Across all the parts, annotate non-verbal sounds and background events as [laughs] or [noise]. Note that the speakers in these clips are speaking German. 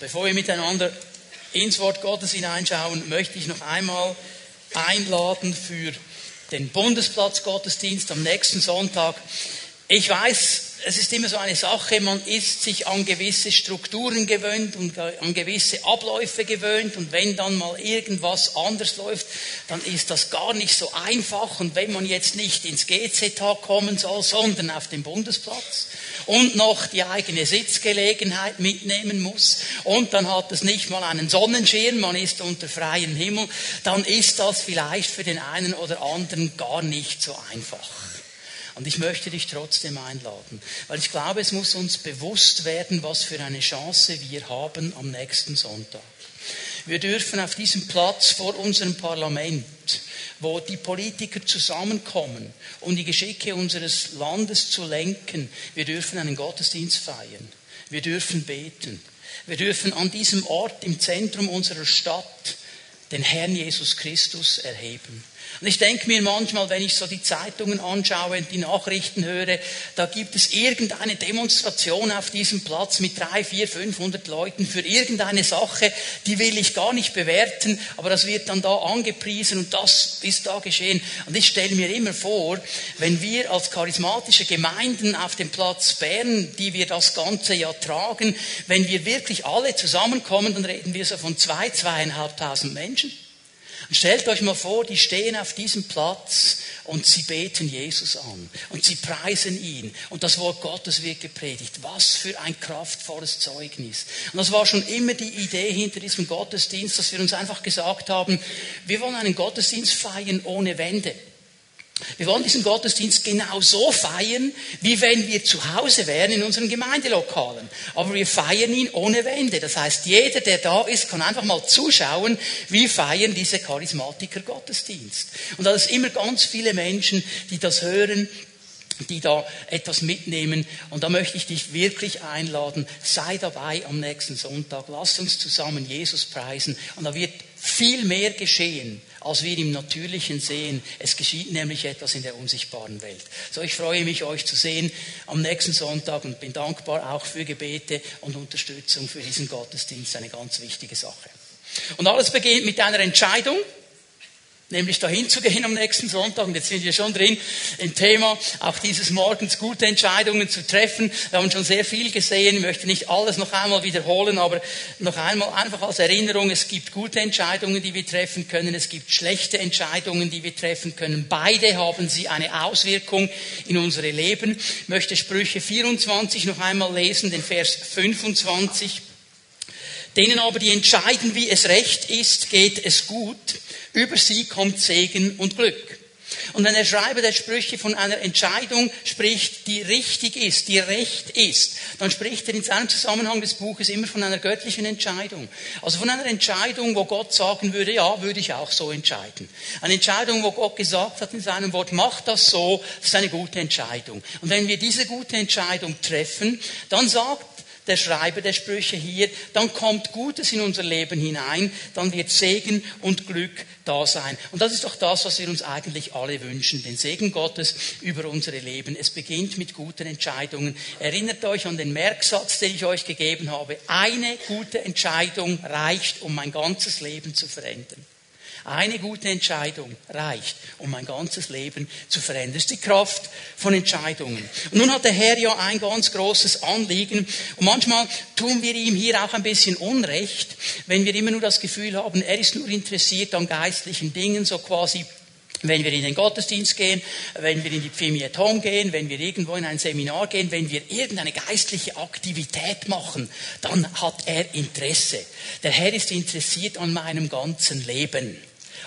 Bevor wir miteinander ins Wort Gottes hineinschauen, möchte ich noch einmal einladen für den Bundesplatz Gottesdienst am nächsten Sonntag. Ich weiß, es ist immer so eine Sache, man ist sich an gewisse Strukturen gewöhnt und an gewisse Abläufe gewöhnt und wenn dann mal irgendwas anders läuft, dann ist das gar nicht so einfach und wenn man jetzt nicht ins GZH kommen soll, sondern auf den Bundesplatz und noch die eigene Sitzgelegenheit mitnehmen muss und dann hat es nicht mal einen Sonnenschirm, man ist unter freiem Himmel, dann ist das vielleicht für den einen oder anderen gar nicht so einfach. Und ich möchte dich trotzdem einladen, weil ich glaube, es muss uns bewusst werden, was für eine Chance wir haben am nächsten Sonntag. Wir dürfen auf diesem Platz vor unserem Parlament, wo die Politiker zusammenkommen, um die Geschicke unseres Landes zu lenken, wir dürfen einen Gottesdienst feiern. Wir dürfen beten. Wir dürfen an diesem Ort im Zentrum unserer Stadt den Herrn Jesus Christus erheben. Und ich denke mir manchmal, wenn ich so die Zeitungen anschaue und die Nachrichten höre, da gibt es irgendeine Demonstration auf diesem Platz mit drei, vier, 500 Leuten für irgendeine Sache, die will ich gar nicht bewerten, aber das wird dann da angepriesen und das ist da geschehen. Und ich stelle mir immer vor, wenn wir als charismatische Gemeinden auf dem Platz Bern, die wir das Ganze ja tragen, wenn wir wirklich alle zusammenkommen, dann reden wir so von zwei, zweieinhalbtausend Menschen. Und stellt euch mal vor, die stehen auf diesem Platz und sie beten Jesus an und sie preisen ihn und das Wort Gottes wird gepredigt. Was für ein kraftvolles Zeugnis. Und das war schon immer die Idee hinter diesem Gottesdienst, dass wir uns einfach gesagt haben, wir wollen einen Gottesdienst feiern ohne Wände. Wir wollen diesen Gottesdienst genau so feiern, wie wenn wir zu Hause wären in unseren Gemeindelokalen. Aber wir feiern ihn ohne Wände. Das heißt, jeder, der da ist, kann einfach mal zuschauen, wie feiern diese Charismatiker Gottesdienst. Und da ist immer ganz viele Menschen, die das hören, die da etwas mitnehmen. Und da möchte ich dich wirklich einladen, sei dabei am nächsten Sonntag. Lass uns zusammen Jesus preisen. Und da wird viel mehr geschehen als wir im Natürlichen sehen. Es geschieht nämlich etwas in der unsichtbaren Welt. So, ich freue mich, euch zu sehen am nächsten Sonntag und bin dankbar auch für Gebete und Unterstützung für diesen Gottesdienst. Eine ganz wichtige Sache. Und alles beginnt mit einer Entscheidung nämlich dahin zu gehen am nächsten Sonntag. Und jetzt sind wir schon drin im Thema, auch dieses Morgens gute Entscheidungen zu treffen. Wir haben schon sehr viel gesehen. Ich möchte nicht alles noch einmal wiederholen, aber noch einmal einfach als Erinnerung, es gibt gute Entscheidungen, die wir treffen können. Es gibt schlechte Entscheidungen, die wir treffen können. Beide haben sie eine Auswirkung in unsere Leben. Ich möchte Sprüche 24 noch einmal lesen, den Vers 25. Denen aber, die entscheiden, wie es recht ist, geht es gut. Über sie kommt Segen und Glück. Und wenn der Schreiber der Sprüche von einer Entscheidung spricht, die richtig ist, die recht ist, dann spricht er in seinem Zusammenhang des Buches immer von einer göttlichen Entscheidung. Also von einer Entscheidung, wo Gott sagen würde, ja, würde ich auch so entscheiden. Eine Entscheidung, wo Gott gesagt hat in seinem Wort, mach das so, das ist eine gute Entscheidung. Und wenn wir diese gute Entscheidung treffen, dann sagt der Schreiber der Sprüche hier, dann kommt Gutes in unser Leben hinein, dann wird Segen und Glück da sein. Und das ist doch das, was wir uns eigentlich alle wünschen, den Segen Gottes über unsere Leben. Es beginnt mit guten Entscheidungen. Erinnert euch an den Merksatz, den ich euch gegeben habe. Eine gute Entscheidung reicht, um mein ganzes Leben zu verändern. Eine gute Entscheidung reicht, um mein ganzes Leben zu verändern. Das ist die Kraft von Entscheidungen. Und nun hat der Herr ja ein ganz großes Anliegen. Und manchmal tun wir ihm hier auch ein bisschen Unrecht, wenn wir immer nur das Gefühl haben, er ist nur interessiert an geistlichen Dingen, so quasi wenn wir in den Gottesdienst gehen, wenn wir in die Pfimi at Home gehen, wenn wir irgendwo in ein Seminar gehen, wenn wir irgendeine geistliche Aktivität machen, dann hat er Interesse. Der Herr ist interessiert an meinem ganzen Leben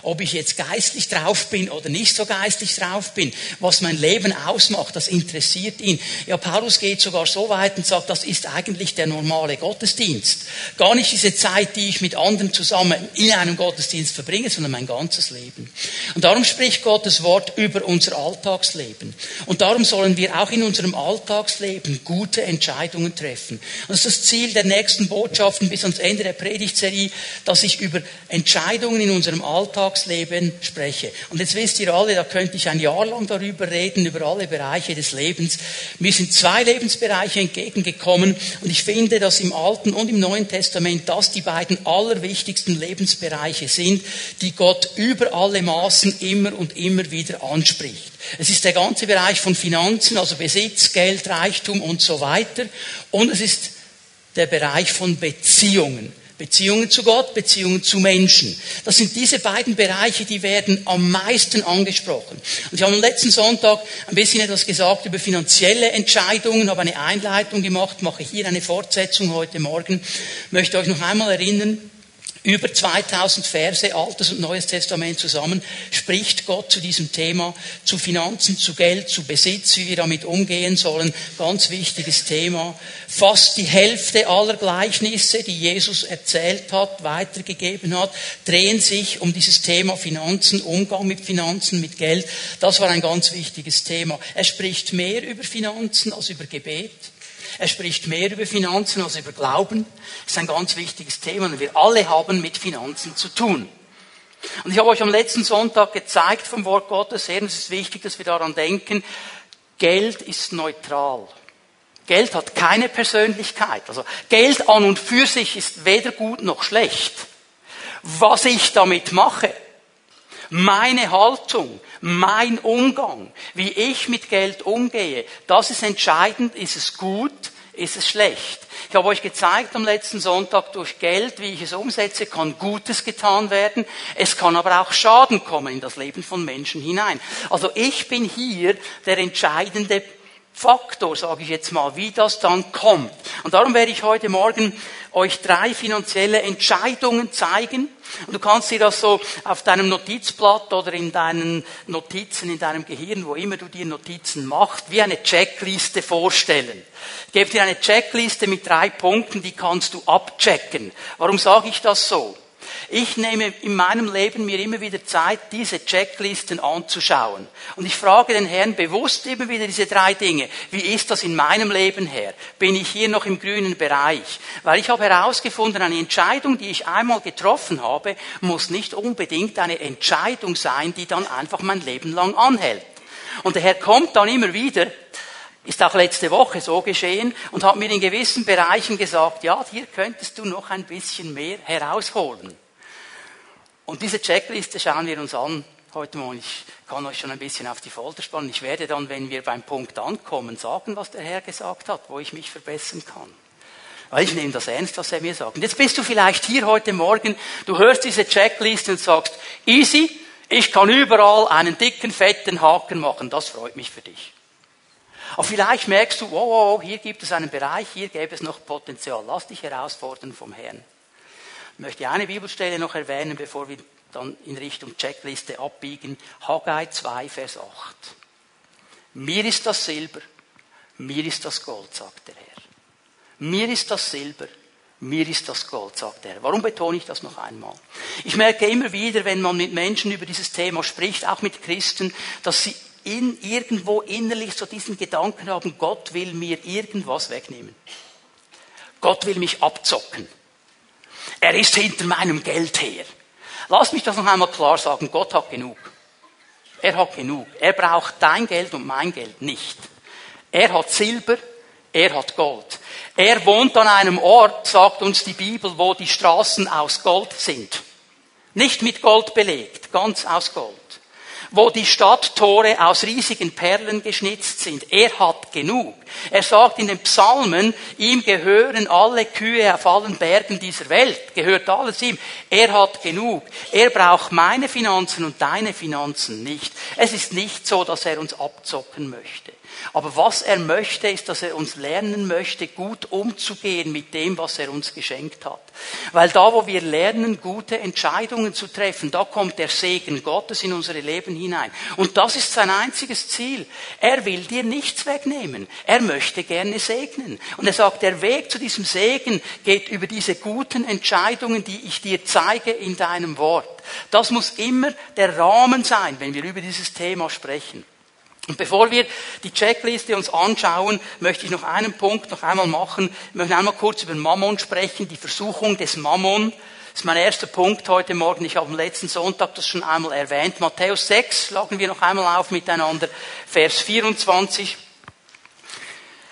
ob ich jetzt geistlich drauf bin oder nicht so geistlich drauf bin, was mein Leben ausmacht, das interessiert ihn. Ja, Paulus geht sogar so weit und sagt, das ist eigentlich der normale Gottesdienst. Gar nicht diese Zeit, die ich mit anderen zusammen in einem Gottesdienst verbringe, sondern mein ganzes Leben. Und darum spricht Gottes Wort über unser Alltagsleben. Und darum sollen wir auch in unserem Alltagsleben gute Entscheidungen treffen. Und das ist das Ziel der nächsten Botschaften bis ans Ende der Predigtserie, dass ich über Entscheidungen in unserem Alltag Alltagsleben spreche. Und jetzt wisst ihr alle, da könnte ich ein Jahr lang darüber reden, über alle Bereiche des Lebens. Mir sind zwei Lebensbereiche entgegengekommen und ich finde, dass im Alten und im Neuen Testament das die beiden allerwichtigsten Lebensbereiche sind, die Gott über alle Maßen immer und immer wieder anspricht. Es ist der ganze Bereich von Finanzen, also Besitz, Geld, Reichtum und so weiter. Und es ist der Bereich von Beziehungen. Beziehungen zu Gott, Beziehungen zu Menschen. Das sind diese beiden Bereiche, die werden am meisten angesprochen. Und ich habe am letzten Sonntag ein bisschen etwas gesagt über finanzielle Entscheidungen, habe eine Einleitung gemacht, mache hier eine Fortsetzung heute Morgen, möchte euch noch einmal erinnern, über 2000 Verse, Altes und Neues Testament zusammen, spricht Gott zu diesem Thema, zu Finanzen, zu Geld, zu Besitz, wie wir damit umgehen sollen. Ganz wichtiges Thema. Fast die Hälfte aller Gleichnisse, die Jesus erzählt hat, weitergegeben hat, drehen sich um dieses Thema Finanzen, Umgang mit Finanzen, mit Geld. Das war ein ganz wichtiges Thema. Er spricht mehr über Finanzen als über Gebet. Er spricht mehr über Finanzen als über Glauben. Das ist ein ganz wichtiges Thema und wir alle haben mit Finanzen zu tun. Und ich habe euch am letzten Sonntag gezeigt vom Wort Gottes her, und es ist wichtig, dass wir daran denken, Geld ist neutral. Geld hat keine Persönlichkeit. Also Geld an und für sich ist weder gut noch schlecht. Was ich damit mache, meine Haltung, mein Umgang, wie ich mit Geld umgehe, das ist entscheidend. Ist es gut? Ist es schlecht? Ich habe euch gezeigt am letzten Sonntag, durch Geld, wie ich es umsetze, kann Gutes getan werden. Es kann aber auch Schaden kommen in das Leben von Menschen hinein. Also ich bin hier der entscheidende Faktor, sage ich jetzt mal, wie das dann kommt. Und darum werde ich heute Morgen euch drei finanzielle Entscheidungen zeigen. Und du kannst dir das so auf deinem Notizblatt oder in deinen Notizen, in deinem Gehirn, wo immer du dir Notizen machst, wie eine Checkliste vorstellen. Ich gebe dir eine Checkliste mit drei Punkten, die kannst du abchecken. Warum sage ich das so? Ich nehme in meinem Leben mir immer wieder Zeit, diese Checklisten anzuschauen. Und ich frage den Herrn bewusst immer wieder diese drei Dinge. Wie ist das in meinem Leben her? Bin ich hier noch im grünen Bereich? Weil ich habe herausgefunden, eine Entscheidung, die ich einmal getroffen habe, muss nicht unbedingt eine Entscheidung sein, die dann einfach mein Leben lang anhält. Und der Herr kommt dann immer wieder, ist auch letzte Woche so geschehen und hat mir in gewissen Bereichen gesagt, ja, hier könntest du noch ein bisschen mehr herausholen. Und diese Checkliste schauen wir uns an heute Morgen. Ich kann euch schon ein bisschen auf die Folter spannen. Ich werde dann, wenn wir beim Punkt ankommen, sagen, was der Herr gesagt hat, wo ich mich verbessern kann. Weil ich nehme das ernst, was er mir sagt. Und jetzt bist du vielleicht hier heute Morgen, du hörst diese Checkliste und sagst, easy, ich kann überall einen dicken, fetten Haken machen. Das freut mich für dich. Aber vielleicht merkst du, wow, wow, hier gibt es einen Bereich, hier gäbe es noch Potenzial. Lass dich herausfordern vom Herrn. Ich möchte eine Bibelstelle noch erwähnen, bevor wir dann in Richtung Checkliste abbiegen. Haggai 2, Vers 8. Mir ist das Silber, mir ist das Gold, sagt der Herr. Mir ist das Silber, mir ist das Gold, sagt er. Warum betone ich das noch einmal? Ich merke immer wieder, wenn man mit Menschen über dieses Thema spricht, auch mit Christen, dass sie in, irgendwo innerlich so diesen Gedanken haben, Gott will mir irgendwas wegnehmen. Gott will mich abzocken. Er ist hinter meinem Geld her. Lass mich das noch einmal klar sagen. Gott hat genug. Er hat genug. Er braucht dein Geld und mein Geld nicht. Er hat Silber, er hat Gold. Er wohnt an einem Ort, sagt uns die Bibel, wo die Straßen aus Gold sind. Nicht mit Gold belegt, ganz aus Gold wo die Stadttore aus riesigen Perlen geschnitzt sind. Er hat genug. Er sagt in den Psalmen, ihm gehören alle Kühe auf allen Bergen dieser Welt, gehört alles ihm. Er hat genug. Er braucht meine Finanzen und deine Finanzen nicht. Es ist nicht so, dass er uns abzocken möchte. Aber was er möchte, ist, dass er uns lernen möchte, gut umzugehen mit dem, was er uns geschenkt hat. Weil da, wo wir lernen, gute Entscheidungen zu treffen, da kommt der Segen Gottes in unsere Leben hinein. Und das ist sein einziges Ziel. Er will dir nichts wegnehmen. Er möchte gerne segnen. Und er sagt, der Weg zu diesem Segen geht über diese guten Entscheidungen, die ich dir zeige in deinem Wort. Das muss immer der Rahmen sein, wenn wir über dieses Thema sprechen. Und bevor wir die Checkliste uns anschauen, möchte ich noch einen Punkt noch einmal machen. Ich möchte einmal kurz über Mammon sprechen, die Versuchung des Mammon. Das ist mein erster Punkt heute Morgen. Ich habe am letzten Sonntag das schon einmal erwähnt. Matthäus 6 schlagen wir noch einmal auf miteinander. Vers 24.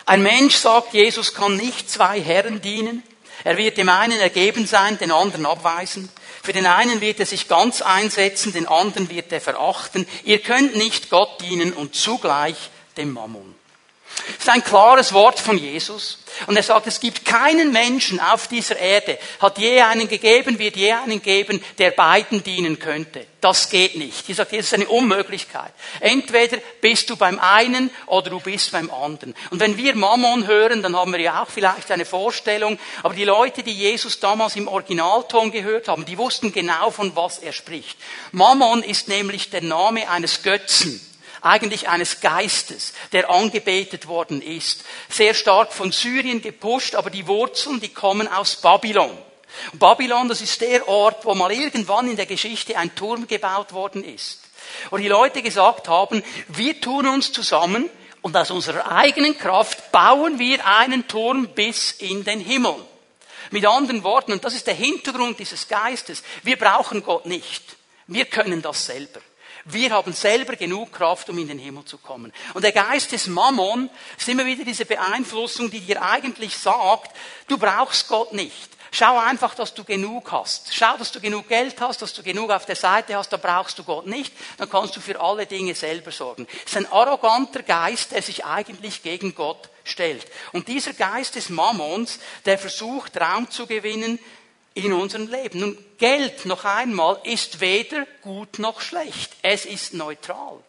Ein Mensch, sagt Jesus, kann nicht zwei Herren dienen. Er wird dem einen ergeben sein, den anderen abweisen. Für den einen wird er sich ganz einsetzen, den anderen wird er verachten. Ihr könnt nicht Gott dienen und zugleich dem Mammon. Das ist ein klares Wort von Jesus. Und er sagt, es gibt keinen Menschen auf dieser Erde, hat je einen gegeben, wird je einen geben, der beiden dienen könnte. Das geht nicht. Ich sagt, das ist eine Unmöglichkeit. Entweder bist du beim einen oder du bist beim anderen. Und wenn wir Mammon hören, dann haben wir ja auch vielleicht eine Vorstellung. Aber die Leute, die Jesus damals im Originalton gehört haben, die wussten genau, von was er spricht. Mammon ist nämlich der Name eines Götzen eigentlich eines Geistes, der angebetet worden ist. Sehr stark von Syrien gepusht, aber die Wurzeln, die kommen aus Babylon. Babylon, das ist der Ort, wo mal irgendwann in der Geschichte ein Turm gebaut worden ist. Und die Leute gesagt haben, wir tun uns zusammen und aus unserer eigenen Kraft bauen wir einen Turm bis in den Himmel. Mit anderen Worten, und das ist der Hintergrund dieses Geistes, wir brauchen Gott nicht. Wir können das selber. Wir haben selber genug Kraft, um in den Himmel zu kommen. Und der Geist des Mammon ist immer wieder diese Beeinflussung, die dir eigentlich sagt, du brauchst Gott nicht. Schau einfach, dass du genug hast. Schau, dass du genug Geld hast, dass du genug auf der Seite hast, da brauchst du Gott nicht. Dann kannst du für alle Dinge selber sorgen. Es ist ein arroganter Geist, der sich eigentlich gegen Gott stellt. Und dieser Geist des Mammons, der versucht, Raum zu gewinnen in unserem Leben. Nun, Geld, noch einmal, ist weder gut noch schlecht. Es ist neutral.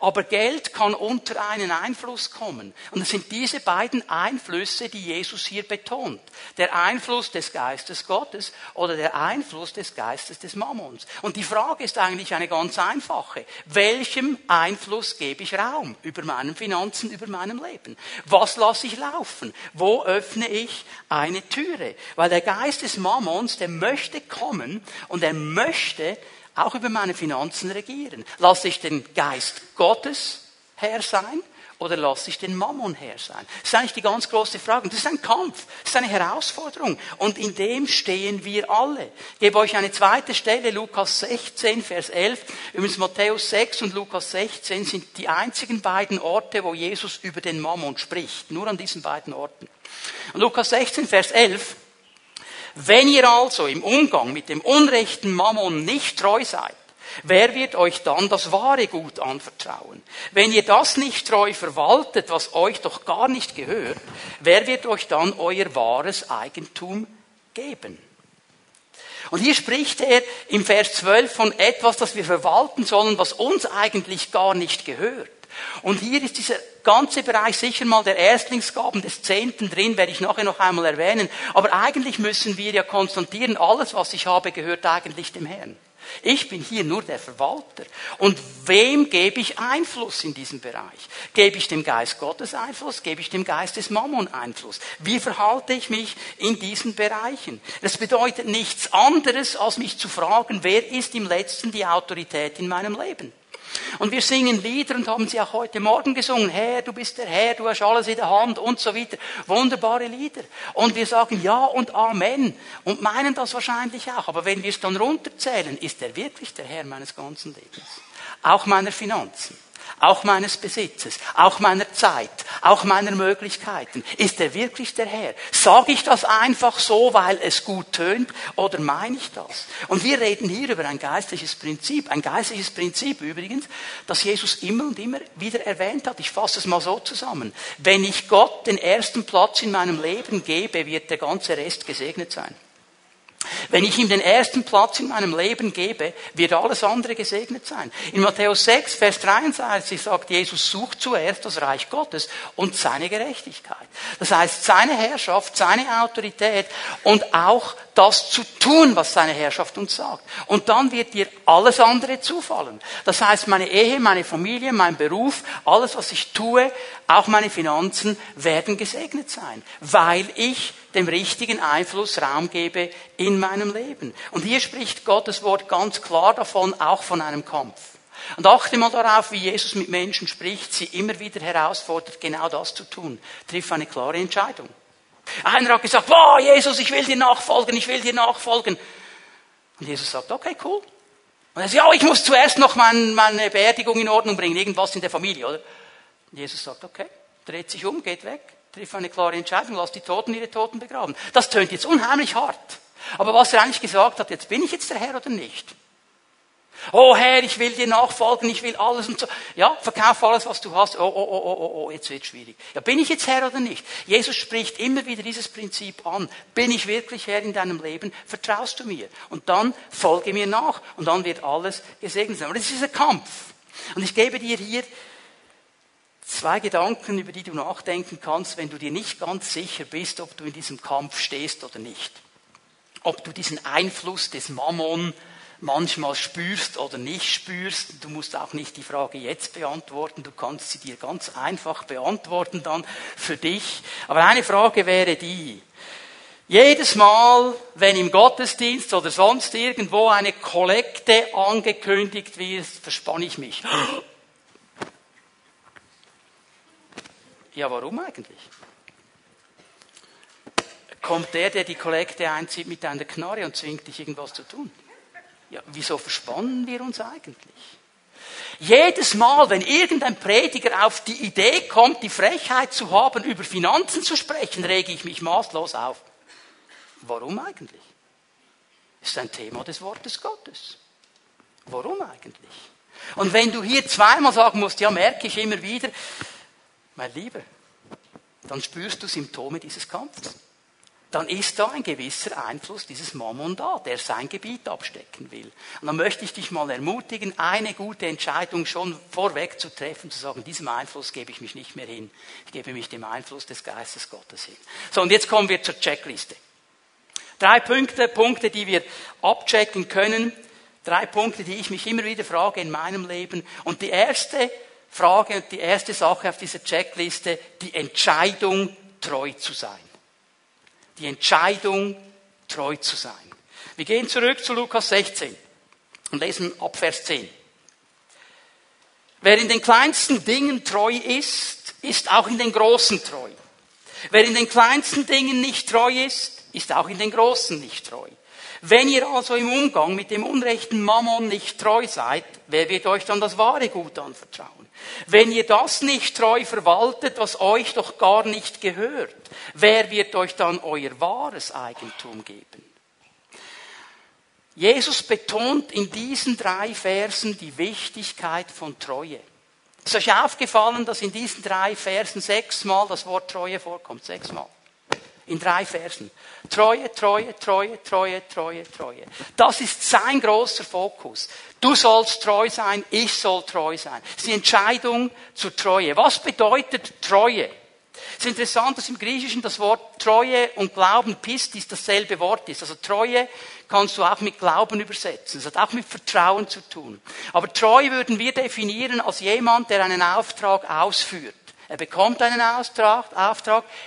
Aber Geld kann unter einen Einfluss kommen. Und es sind diese beiden Einflüsse, die Jesus hier betont. Der Einfluss des Geistes Gottes oder der Einfluss des Geistes des Mammons. Und die Frage ist eigentlich eine ganz einfache. Welchem Einfluss gebe ich Raum über meinen Finanzen, über meinem Leben? Was lasse ich laufen? Wo öffne ich eine Türe? Weil der Geist des Mammons, der möchte kommen und er möchte auch über meine Finanzen regieren. Lasse ich den Geist Gottes Herr sein oder lasse ich den Mammon Herr sein? Das ist eigentlich die ganz große Frage. das ist ein Kampf, das ist eine Herausforderung. Und in dem stehen wir alle. Ich gebe euch eine zweite Stelle, Lukas 16, Vers 11. Übrigens Matthäus 6 und Lukas 16 sind die einzigen beiden Orte, wo Jesus über den Mammon spricht. Nur an diesen beiden Orten. Und Lukas 16, Vers 11. Wenn ihr also im Umgang mit dem unrechten Mammon nicht treu seid, wer wird euch dann das wahre Gut anvertrauen? Wenn ihr das nicht treu verwaltet, was euch doch gar nicht gehört, wer wird euch dann euer wahres Eigentum geben? Und hier spricht er im Vers 12 von etwas, das wir verwalten sollen, was uns eigentlich gar nicht gehört. Und hier ist dieser ganze Bereich sicher mal der Erstlingsgaben des Zehnten drin, werde ich nachher noch einmal erwähnen. Aber eigentlich müssen wir ja konstatieren, alles, was ich habe, gehört eigentlich dem Herrn. Ich bin hier nur der Verwalter. Und wem gebe ich Einfluss in diesem Bereich? Gebe ich dem Geist Gottes Einfluss? Gebe ich dem Geist des Mammon Einfluss? Wie verhalte ich mich in diesen Bereichen? Das bedeutet nichts anderes, als mich zu fragen, wer ist im letzten die Autorität in meinem Leben? Und wir singen Lieder und haben sie auch heute Morgen gesungen. Herr, du bist der Herr, du hast alles in der Hand und so weiter. Wunderbare Lieder. Und wir sagen Ja und Amen und meinen das wahrscheinlich auch. Aber wenn wir es dann runterzählen, ist er wirklich der Herr meines ganzen Lebens. Auch meiner Finanzen auch meines Besitzes, auch meiner Zeit, auch meiner Möglichkeiten. Ist er wirklich der Herr? Sage ich das einfach so, weil es gut tönt, oder meine ich das? Und wir reden hier über ein geistliches Prinzip, ein geistliches Prinzip übrigens, das Jesus immer und immer wieder erwähnt hat. Ich fasse es mal so zusammen. Wenn ich Gott den ersten Platz in meinem Leben gebe, wird der ganze Rest gesegnet sein. Wenn ich ihm den ersten Platz in meinem Leben gebe, wird alles andere gesegnet sein. In Matthäus 6, Vers 23 sagt Jesus, sucht zuerst das Reich Gottes und seine Gerechtigkeit. Das heißt, seine Herrschaft, seine Autorität und auch das zu tun, was seine Herrschaft uns sagt. Und dann wird dir alles andere zufallen. Das heißt, meine Ehe, meine Familie, mein Beruf, alles, was ich tue, auch meine Finanzen werden gesegnet sein, weil ich dem richtigen Einfluss Raum gebe in meinem Leben. Und hier spricht Gottes Wort ganz klar davon, auch von einem Kampf. Und achte mal darauf, wie Jesus mit Menschen spricht, sie immer wieder herausfordert, genau das zu tun. Triff eine klare Entscheidung. Einer hat gesagt, wow, Jesus, ich will dir nachfolgen, ich will dir nachfolgen. Und Jesus sagt, okay, cool. Und er sagt, ja, ich muss zuerst noch mein, meine Beerdigung in Ordnung bringen, irgendwas in der Familie, oder? Und Jesus sagt, okay, dreht sich um, geht weg, trifft eine klare Entscheidung, lasst die Toten ihre Toten begraben. Das tönt jetzt unheimlich hart. Aber was er eigentlich gesagt hat, jetzt bin ich jetzt der Herr oder nicht? Oh Herr, ich will dir nachfolgen, ich will alles und so. Ja, verkauf alles, was du hast. Oh, oh, oh, oh, oh, oh, jetzt wird schwierig. Ja, bin ich jetzt Herr oder nicht? Jesus spricht immer wieder dieses Prinzip an. Bin ich wirklich Herr in deinem Leben? Vertraust du mir? Und dann folge mir nach und dann wird alles gesegnet sein. Aber das ist ein Kampf. Und ich gebe dir hier zwei Gedanken, über die du nachdenken kannst, wenn du dir nicht ganz sicher bist, ob du in diesem Kampf stehst oder nicht. Ob du diesen Einfluss des Mammon manchmal spürst oder nicht spürst. Du musst auch nicht die Frage jetzt beantworten, du kannst sie dir ganz einfach beantworten dann für dich. Aber eine Frage wäre die, jedes Mal, wenn im Gottesdienst oder sonst irgendwo eine Kollekte angekündigt wird, verspanne ich mich. Ja, warum eigentlich? Kommt der, der die Kollekte einzieht, mit einer Knarre und zwingt dich irgendwas zu tun? Ja, wieso verspannen wir uns eigentlich? Jedes Mal, wenn irgendein Prediger auf die Idee kommt, die Frechheit zu haben, über Finanzen zu sprechen, rege ich mich maßlos auf. Warum eigentlich? Ist ein Thema des Wortes Gottes. Warum eigentlich? Und wenn du hier zweimal sagen musst, ja, merke ich immer wieder, mein Lieber, dann spürst du Symptome dieses Kampfes dann ist da ein gewisser Einfluss dieses Mammon da, der sein Gebiet abstecken will. Und dann möchte ich dich mal ermutigen, eine gute Entscheidung schon vorweg zu treffen, zu sagen, diesem Einfluss gebe ich mich nicht mehr hin. Ich gebe mich dem Einfluss des Geistes Gottes hin. So, und jetzt kommen wir zur Checkliste. Drei Punkte, Punkte, die wir abchecken können. Drei Punkte, die ich mich immer wieder frage in meinem Leben. Und die erste Frage und die erste Sache auf dieser Checkliste, die Entscheidung, treu zu sein die Entscheidung, treu zu sein. Wir gehen zurück zu Lukas 16 und lesen ab Vers 10. Wer in den kleinsten Dingen treu ist, ist auch in den großen treu. Wer in den kleinsten Dingen nicht treu ist, ist auch in den großen nicht treu. Wenn ihr also im Umgang mit dem unrechten Mammon nicht treu seid, wer wird euch dann das wahre Gut anvertrauen? Wenn ihr das nicht treu verwaltet, was euch doch gar nicht gehört, wer wird euch dann euer wahres Eigentum geben? Jesus betont in diesen drei Versen die Wichtigkeit von Treue. Ist euch aufgefallen, dass in diesen drei Versen sechsmal das Wort Treue vorkommt? Sechsmal. In drei Versen. Treue, Treue, Treue, Treue, Treue, Treue. Das ist sein großer Fokus. Du sollst treu sein, ich soll treu sein. Das ist die Entscheidung zur Treue. Was bedeutet Treue? Es ist interessant, dass im Griechischen das Wort Treue und Glauben, Pistis, dasselbe Wort ist. Also Treue kannst du auch mit Glauben übersetzen. Es hat auch mit Vertrauen zu tun. Aber treu würden wir definieren als jemand, der einen Auftrag ausführt. Er bekommt einen Auftrag,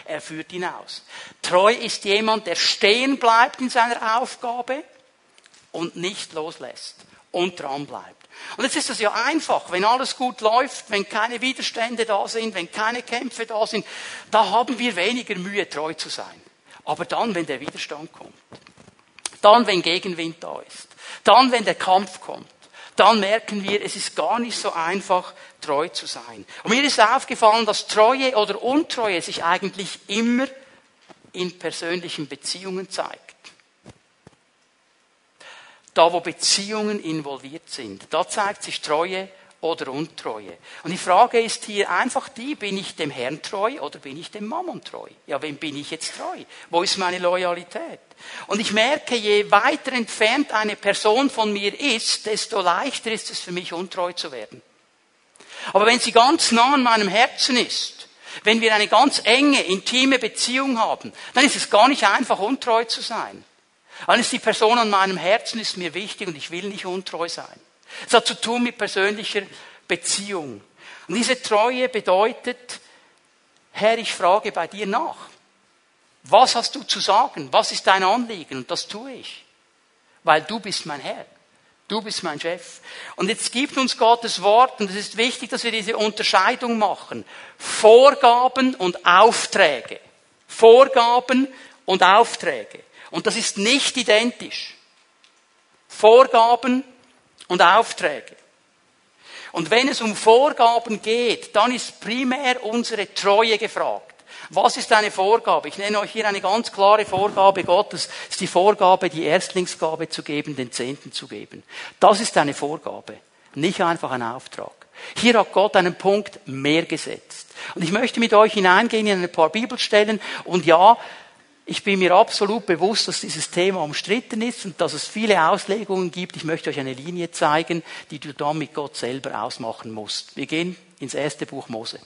er führt ihn aus. Treu ist jemand, der stehen bleibt in seiner Aufgabe und nicht loslässt und dran bleibt. Und jetzt ist es ja einfach, wenn alles gut läuft, wenn keine Widerstände da sind, wenn keine Kämpfe da sind, da haben wir weniger Mühe, treu zu sein. Aber dann, wenn der Widerstand kommt, dann, wenn Gegenwind da ist, dann, wenn der Kampf kommt, dann merken wir, es ist gar nicht so einfach, treu zu sein. Und mir ist aufgefallen, dass Treue oder Untreue sich eigentlich immer in persönlichen Beziehungen zeigt da wo Beziehungen involviert sind. Da zeigt sich Treue oder Untreue. Und die Frage ist hier einfach die, bin ich dem Herrn treu oder bin ich dem Mammon treu? Ja, wem bin ich jetzt treu? Wo ist meine Loyalität? Und ich merke, je weiter entfernt eine Person von mir ist, desto leichter ist es für mich, untreu zu werden. Aber wenn sie ganz nah an meinem Herzen ist, wenn wir eine ganz enge, intime Beziehung haben, dann ist es gar nicht einfach, untreu zu sein. Dann ist die Person an meinem Herzen ist mir wichtig und ich will nicht untreu sein. Es hat zu tun mit persönlicher Beziehung. Und diese Treue bedeutet, Herr, ich frage bei dir nach. Was hast du zu sagen? Was ist dein Anliegen? Und das tue ich. Weil du bist mein Herr. Du bist mein Chef. Und jetzt gibt uns Gottes Wort, und es ist wichtig, dass wir diese Unterscheidung machen. Vorgaben und Aufträge. Vorgaben und Aufträge. Und das ist nicht identisch. Vorgaben und Aufträge. Und wenn es um Vorgaben geht, dann ist primär unsere Treue gefragt. Was ist eine Vorgabe? Ich nenne euch hier eine ganz klare Vorgabe Gottes. Es ist die Vorgabe, die Erstlingsgabe zu geben, den Zehnten zu geben. Das ist eine Vorgabe, nicht einfach ein Auftrag. Hier hat Gott einen Punkt mehr gesetzt. Und ich möchte mit euch hineingehen in ein paar Bibelstellen. Und ja, ich bin mir absolut bewusst, dass dieses Thema umstritten ist und dass es viele Auslegungen gibt. Ich möchte euch eine Linie zeigen, die du dann mit Gott selber ausmachen musst. Wir gehen ins erste Buch Mose.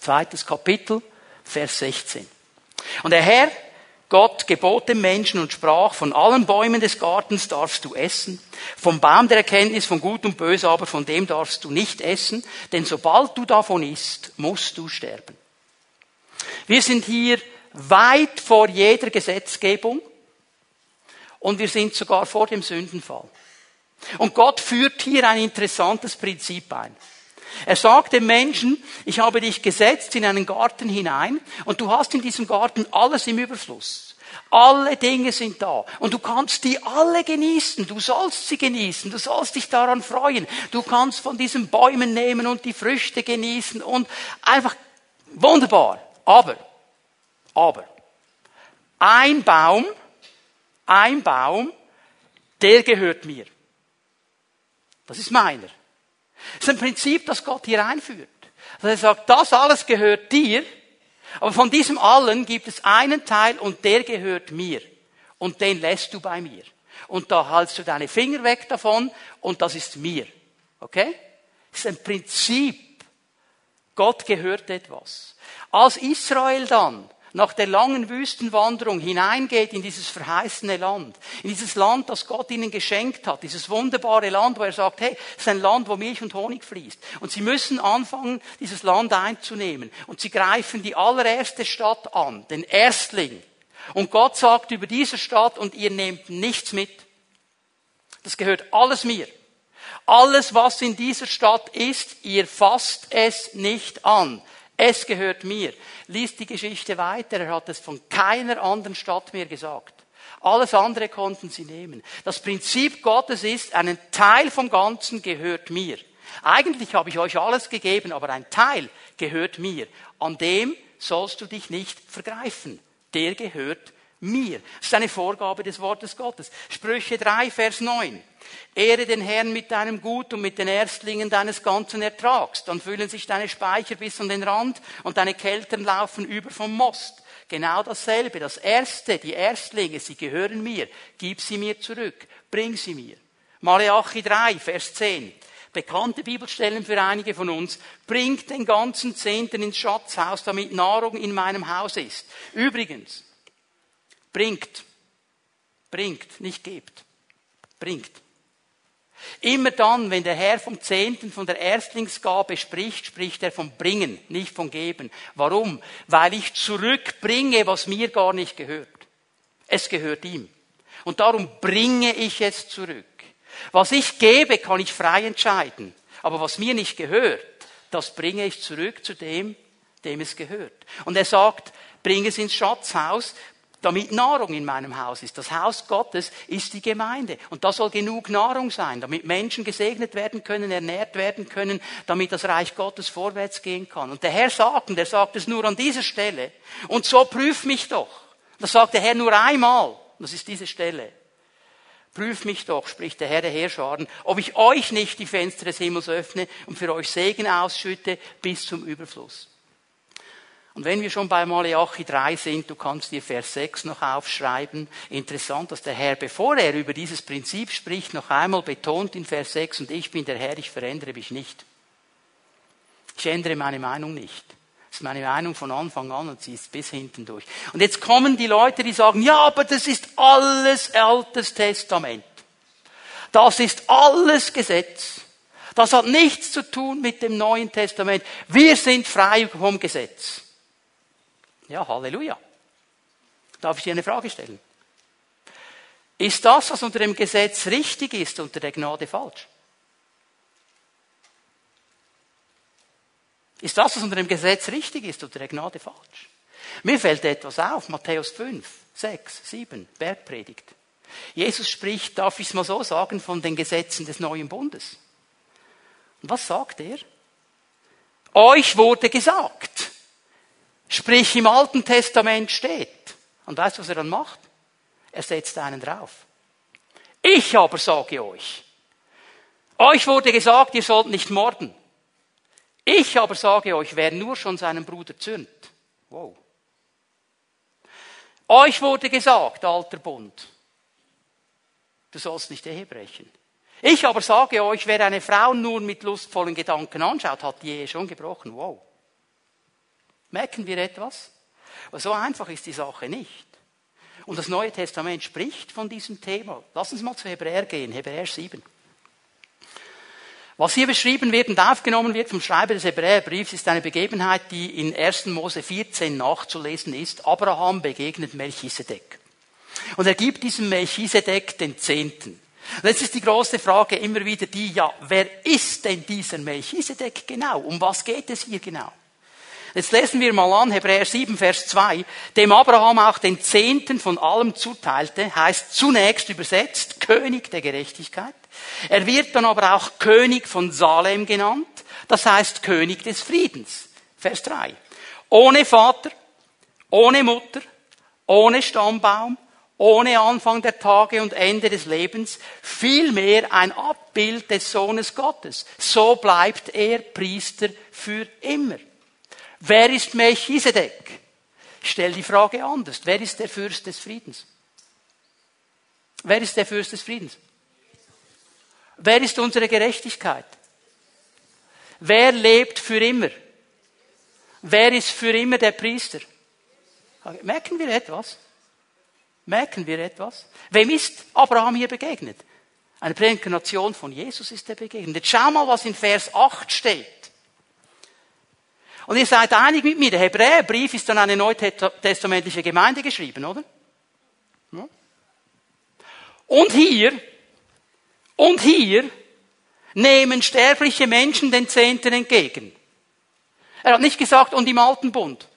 Zweites Kapitel, Vers 16. Und der Herr, Gott gebot dem Menschen und sprach, von allen Bäumen des Gartens darfst du essen, vom Baum der Erkenntnis von Gut und Böse aber von dem darfst du nicht essen, denn sobald du davon isst, musst du sterben. Wir sind hier weit vor jeder Gesetzgebung und wir sind sogar vor dem Sündenfall. Und Gott führt hier ein interessantes Prinzip ein. Er sagt dem Menschen, ich habe dich gesetzt in einen Garten hinein und du hast in diesem Garten alles im Überfluss. Alle Dinge sind da und du kannst die alle genießen. Du sollst sie genießen. Du sollst dich daran freuen. Du kannst von diesen Bäumen nehmen und die Früchte genießen und einfach wunderbar. Aber, aber, ein Baum, ein Baum, der gehört mir. Das ist meiner. Das ist ein Prinzip, das Gott hier einführt. Also er sagt, das alles gehört dir, aber von diesem allen gibt es einen Teil und der gehört mir. Und den lässt du bei mir. Und da haltst du deine Finger weg davon und das ist mir. Okay? Das ist ein Prinzip. Gott gehört etwas. Als Israel dann nach der langen Wüstenwanderung hineingeht in dieses verheißene Land, in dieses Land, das Gott ihnen geschenkt hat, dieses wunderbare Land, wo er sagt, hey, es ist ein Land, wo Milch und Honig fließt. Und sie müssen anfangen, dieses Land einzunehmen. Und sie greifen die allererste Stadt an, den Erstling. Und Gott sagt über diese Stadt, und ihr nehmt nichts mit. Das gehört alles mir. Alles, was in dieser Stadt ist, ihr fasst es nicht an. Es gehört mir. Lies die Geschichte weiter. Er hat es von keiner anderen Stadt mehr gesagt. Alles andere konnten sie nehmen. Das Prinzip Gottes ist, einen Teil vom Ganzen gehört mir. Eigentlich habe ich euch alles gegeben, aber ein Teil gehört mir. An dem sollst du dich nicht vergreifen. Der gehört mir. Das ist eine Vorgabe des Wortes Gottes. Sprüche 3, Vers 9. Ehre den Herrn mit deinem Gut und mit den Erstlingen deines ganzen Ertrags. Dann füllen sich deine Speicher bis an den Rand und deine Keltern laufen über vom Most. Genau dasselbe. Das Erste, die Erstlinge, sie gehören mir. Gib sie mir zurück. Bring sie mir. Malachi 3, Vers 10. Bekannte Bibelstellen für einige von uns. Bringt den ganzen Zehnten ins Schatzhaus, damit Nahrung in meinem Haus ist. Übrigens, bringt, bringt, nicht gebt, bringt. Immer dann, wenn der Herr vom Zehnten, von der Erstlingsgabe spricht, spricht er vom Bringen, nicht vom Geben. Warum? Weil ich zurückbringe, was mir gar nicht gehört. Es gehört ihm. Und darum bringe ich es zurück. Was ich gebe, kann ich frei entscheiden. Aber was mir nicht gehört, das bringe ich zurück zu dem, dem es gehört. Und er sagt, bring es ins Schatzhaus, damit Nahrung in meinem Haus ist. Das Haus Gottes ist die Gemeinde. Und da soll genug Nahrung sein, damit Menschen gesegnet werden können, ernährt werden können, damit das Reich Gottes vorwärts gehen kann. Und der Herr sagt, und er sagt es nur an dieser Stelle, und so prüf mich doch. Das sagt der Herr nur einmal. Das ist diese Stelle. Prüf mich doch, spricht der Herr der Herrscharen, ob ich euch nicht die Fenster des Himmels öffne und für euch Segen ausschütte bis zum Überfluss. Und wenn wir schon bei Malachi 3 sind, du kannst dir Vers 6 noch aufschreiben. Interessant, dass der Herr, bevor er über dieses Prinzip spricht, noch einmal betont in Vers 6, und ich bin der Herr, ich verändere mich nicht. Ich ändere meine Meinung nicht. Das ist meine Meinung von Anfang an und sie ist bis hinten durch. Und jetzt kommen die Leute, die sagen, ja, aber das ist alles Altes Testament. Das ist alles Gesetz. Das hat nichts zu tun mit dem Neuen Testament. Wir sind frei vom Gesetz. Ja, Halleluja. Darf ich dir eine Frage stellen? Ist das, was unter dem Gesetz richtig ist, unter der Gnade falsch? Ist das, was unter dem Gesetz richtig ist, unter der Gnade falsch? Mir fällt etwas auf, Matthäus 5, 6, 7, Bergpredigt. Jesus spricht, darf ich es mal so sagen, von den Gesetzen des neuen Bundes. Und was sagt er? Euch wurde gesagt. Sprich, im Alten Testament steht. Und weißt du, was er dann macht? Er setzt einen drauf. Ich aber sage euch. Euch wurde gesagt, ihr sollt nicht morden. Ich aber sage euch, wer nur schon seinen Bruder zürnt. Wow. Euch wurde gesagt, alter Bund, du sollst nicht Ehe brechen. Ich aber sage euch, wer eine Frau nur mit lustvollen Gedanken anschaut, hat die Ehe schon gebrochen. Wow. Merken wir etwas? So einfach ist die Sache nicht. Und das Neue Testament spricht von diesem Thema. Lass uns mal zu Hebräer gehen, Hebräer 7. Was hier beschrieben wird und aufgenommen wird vom Schreiber des Hebräerbriefs, ist eine Begebenheit, die in 1. Mose 14 nachzulesen ist. Abraham begegnet Melchisedek. Und er gibt diesem Melchisedek den Zehnten. Und jetzt ist die große Frage immer wieder die, ja, wer ist denn dieser Melchisedek genau? Um was geht es hier genau? Jetzt lesen wir mal an, Hebräer 7, Vers 2. Dem Abraham auch den Zehnten von allem zuteilte, heißt zunächst übersetzt König der Gerechtigkeit. Er wird dann aber auch König von Salem genannt, das heißt König des Friedens. Vers 3. Ohne Vater, ohne Mutter, ohne Stammbaum, ohne Anfang der Tage und Ende des Lebens, vielmehr ein Abbild des Sohnes Gottes. So bleibt er Priester für immer. Wer ist Melchisedek? Ich stelle die Frage anders. Wer ist der Fürst des Friedens? Wer ist der Fürst des Friedens? Wer ist unsere Gerechtigkeit? Wer lebt für immer? Wer ist für immer der Priester? Merken wir etwas? Merken wir etwas? Wem ist Abraham hier begegnet? Eine Präinkarnation von Jesus ist er begegnet. Jetzt schau mal, was in Vers 8 steht. Und ihr seid einig mit mir, der Hebräerbrief ist dann eine neutestamentliche Gemeinde geschrieben, oder? Und hier, und hier nehmen sterbliche Menschen den Zehnten entgegen. Er hat nicht gesagt, und im alten Bund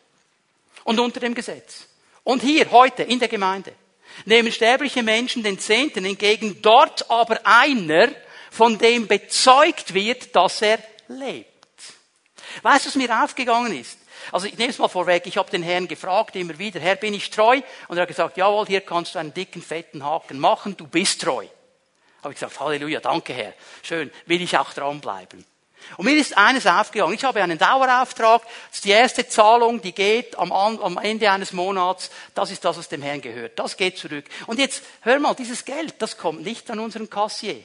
und unter dem Gesetz. Und hier, heute, in der Gemeinde, nehmen sterbliche Menschen den Zehnten entgegen, dort aber einer, von dem bezeugt wird, dass er lebt. Weißt du, was mir aufgegangen ist? Also ich nehme es mal vorweg, ich habe den Herrn gefragt immer wieder, Herr, bin ich treu? Und er hat gesagt, jawohl, hier kannst du einen dicken, fetten Haken machen, du bist treu. Habe ich gesagt, Halleluja, danke Herr, schön, will ich auch dranbleiben. Und mir ist eines aufgegangen. Ich habe einen Dauerauftrag. Das ist die erste Zahlung, die geht am, am, Ende eines Monats. Das ist das, was dem Herrn gehört. Das geht zurück. Und jetzt, hör mal, dieses Geld, das kommt nicht an unseren Kassier.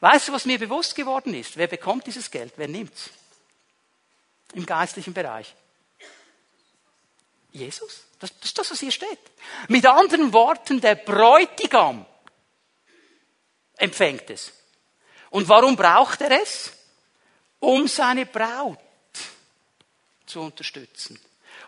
Weißt du, was mir bewusst geworden ist? Wer bekommt dieses Geld? Wer nimmt's? Im geistlichen Bereich? Jesus. Das, ist das, was hier steht. Mit anderen Worten, der Bräutigam empfängt es. Und warum braucht er es? Um seine Braut zu unterstützen.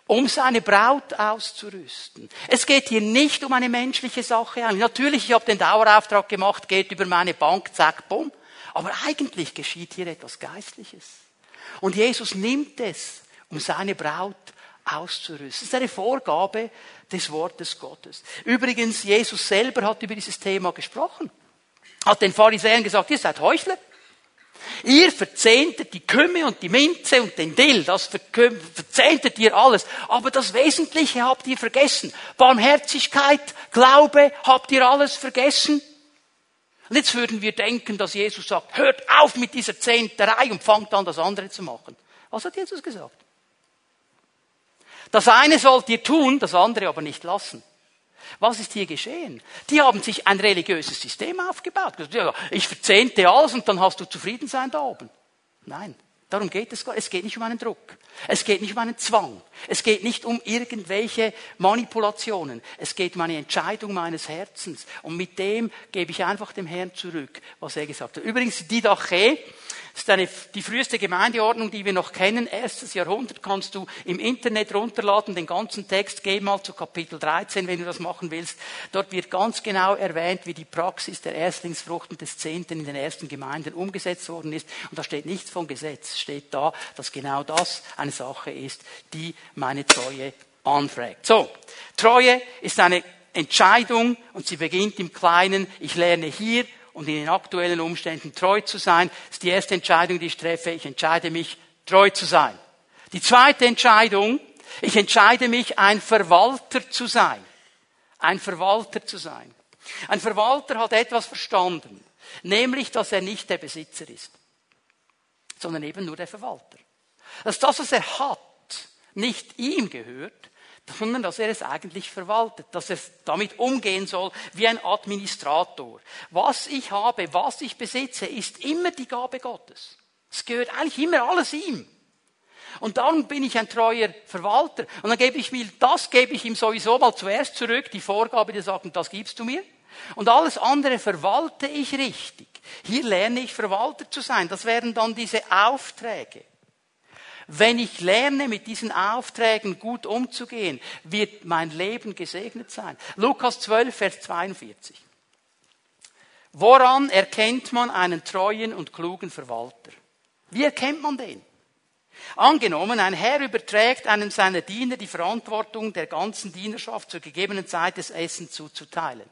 Um seine Braut auszurüsten. Es geht hier nicht um eine menschliche Sache. Natürlich, ich habe den Dauerauftrag gemacht, geht über meine Bank, zack, bumm. Aber eigentlich geschieht hier etwas Geistliches. Und Jesus nimmt es, um seine Braut auszurüsten. Das ist eine Vorgabe des Wortes Gottes. Übrigens, Jesus selber hat über dieses Thema gesprochen. Hat den Pharisäern gesagt, ihr seid Heuchler. Ihr verzehntet die Kümme und die Minze und den Dill, das verzehntet ihr alles. Aber das Wesentliche habt ihr vergessen. Barmherzigkeit, Glaube, habt ihr alles vergessen? Und jetzt würden wir denken, dass Jesus sagt, hört auf mit dieser Zehnterei und fangt an, das andere zu machen. Was hat Jesus gesagt? Das eine sollt ihr tun, das andere aber nicht lassen. Was ist hier geschehen? Die haben sich ein religiöses System aufgebaut. Ich verzehnte alles und dann hast du Zufriedensein da oben. Nein. Darum geht es gar Es geht nicht um einen Druck. Es geht nicht um einen Zwang. Es geht nicht um irgendwelche Manipulationen. Es geht um eine Entscheidung meines Herzens. Und mit dem gebe ich einfach dem Herrn zurück, was er gesagt hat. Übrigens, die Dache, Das ist eine, die früheste Gemeindeordnung, die wir noch kennen. Erstes Jahrhundert kannst du im Internet runterladen, den ganzen Text. Geh mal zu Kapitel 13, wenn du das machen willst. Dort wird ganz genau erwähnt, wie die Praxis der Erstlingsfrucht und des Zehnten in den ersten Gemeinden umgesetzt worden ist. Und da steht nichts von Gesetz. Steht da, dass genau das eine Sache ist, die meine Treue anfragt. So. Treue ist eine Entscheidung und sie beginnt im Kleinen. Ich lerne hier und in den aktuellen Umständen treu zu sein. Ist die erste Entscheidung, die ich treffe. Ich entscheide mich, treu zu sein. Die zweite Entscheidung, ich entscheide mich, ein Verwalter zu sein. Ein Verwalter zu sein. Ein Verwalter hat etwas verstanden, nämlich, dass er nicht der Besitzer ist, sondern eben nur der Verwalter. Dass das, was er hat, nicht ihm gehört, sondern dass er es eigentlich verwaltet, dass er damit umgehen soll wie ein Administrator. Was ich habe, was ich besitze, ist immer die Gabe Gottes. Es gehört eigentlich immer alles ihm. Und dann bin ich ein treuer Verwalter. Und dann gebe ich mir, das gebe ich ihm sowieso mal zuerst zurück, die Vorgabe, die sagt, das gibst du mir. Und alles andere verwalte ich richtig. Hier lerne ich Verwalter zu sein. Das wären dann diese Aufträge. Wenn ich lerne, mit diesen Aufträgen gut umzugehen, wird mein Leben gesegnet sein. Lukas 12, Vers 42. Woran erkennt man einen treuen und klugen Verwalter? Wie erkennt man den? Angenommen, ein Herr überträgt einem seiner Diener die Verantwortung der ganzen Dienerschaft zur gegebenen Zeit des Essens zuzuteilen.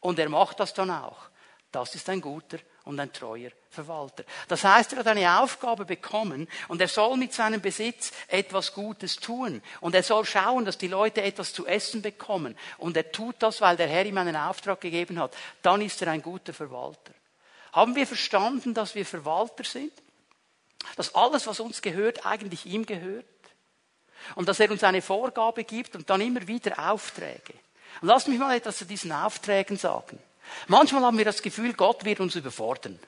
Und er macht das dann auch. Das ist ein guter und ein treuer Verwalter. Das heißt, er hat eine Aufgabe bekommen und er soll mit seinem Besitz etwas Gutes tun. Und er soll schauen, dass die Leute etwas zu essen bekommen. Und er tut das, weil der Herr ihm einen Auftrag gegeben hat. Dann ist er ein guter Verwalter. Haben wir verstanden, dass wir Verwalter sind? Dass alles, was uns gehört, eigentlich ihm gehört? Und dass er uns eine Vorgabe gibt und dann immer wieder Aufträge. Und lasst mich mal etwas zu diesen Aufträgen sagen. Manchmal haben wir das Gefühl, Gott wird uns überfordern.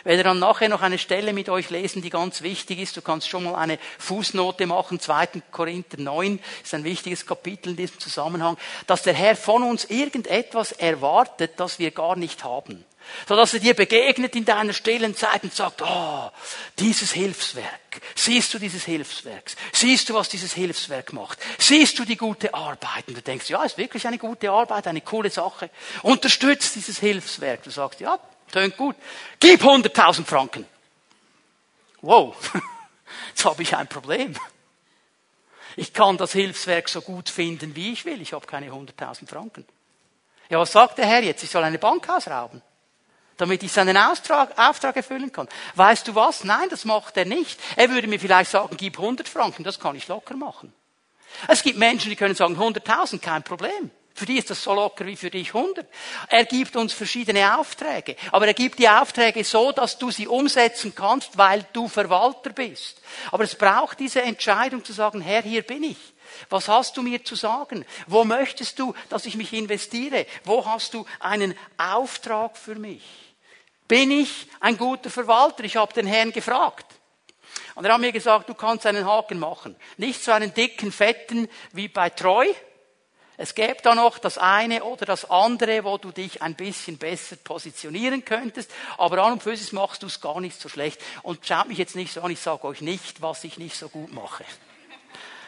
Ich werde dann nachher noch eine Stelle mit euch lesen, die ganz wichtig ist. Du kannst schon mal eine Fußnote machen. 2. Korinther 9 ist ein wichtiges Kapitel in diesem Zusammenhang, dass der Herr von uns irgendetwas erwartet, das wir gar nicht haben so dass er dir begegnet in deiner stillen Zeit und sagt, oh, dieses Hilfswerk, siehst du dieses Hilfswerk, siehst du, was dieses Hilfswerk macht, siehst du die gute Arbeit? Und du denkst, ja, ist wirklich eine gute Arbeit, eine coole Sache, unterstützt dieses Hilfswerk, du sagst, ja, tönt gut, gib 100.000 Franken. Wow, [laughs] jetzt habe ich ein Problem. Ich kann das Hilfswerk so gut finden, wie ich will, ich habe keine 100.000 Franken. Ja, was sagt der Herr jetzt? Ich soll eine Bank ausrauben damit ich seinen Auftrag, Auftrag erfüllen kann. Weißt du was? Nein, das macht er nicht. Er würde mir vielleicht sagen, gib 100 Franken, das kann ich locker machen. Es gibt Menschen, die können sagen, 100.000, kein Problem. Für die ist das so locker wie für dich 100. Er gibt uns verschiedene Aufträge. Aber er gibt die Aufträge so, dass du sie umsetzen kannst, weil du Verwalter bist. Aber es braucht diese Entscheidung zu sagen, Herr, hier bin ich. Was hast du mir zu sagen? Wo möchtest du, dass ich mich investiere? Wo hast du einen Auftrag für mich? Bin ich ein guter Verwalter? Ich habe den Herrn gefragt. Und er hat mir gesagt, du kannst einen Haken machen. Nicht so einen dicken, fetten wie bei Treu. Es gäbe da noch das eine oder das andere, wo du dich ein bisschen besser positionieren könntest. Aber an und für sich machst du es gar nicht so schlecht. Und schaut mich jetzt nicht so an, ich sage euch nicht, was ich nicht so gut mache.